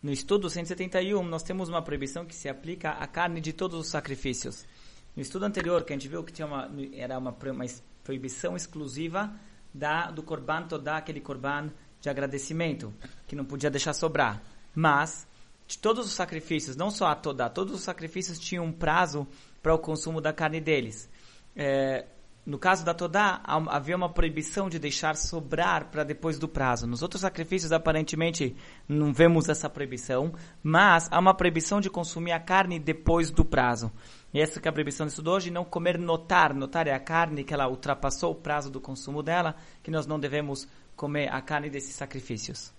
No estudo 171, nós temos uma proibição que se aplica à carne de todos os sacrifícios. No estudo anterior, que a gente viu que tinha uma, era uma, uma proibição exclusiva da, do korban todá, aquele korban de agradecimento, que não podia deixar sobrar. Mas, de todos os sacrifícios, não só a todá, todos os sacrifícios tinham um prazo para o consumo da carne deles. É, no caso da Todá, havia uma proibição de deixar sobrar para depois do prazo. Nos outros sacrifícios, aparentemente, não vemos essa proibição, mas há uma proibição de consumir a carne depois do prazo. E essa é a proibição disso hoje, não comer notar. Notar é a carne que ela ultrapassou o prazo do consumo dela, que nós não devemos comer a carne desses sacrifícios.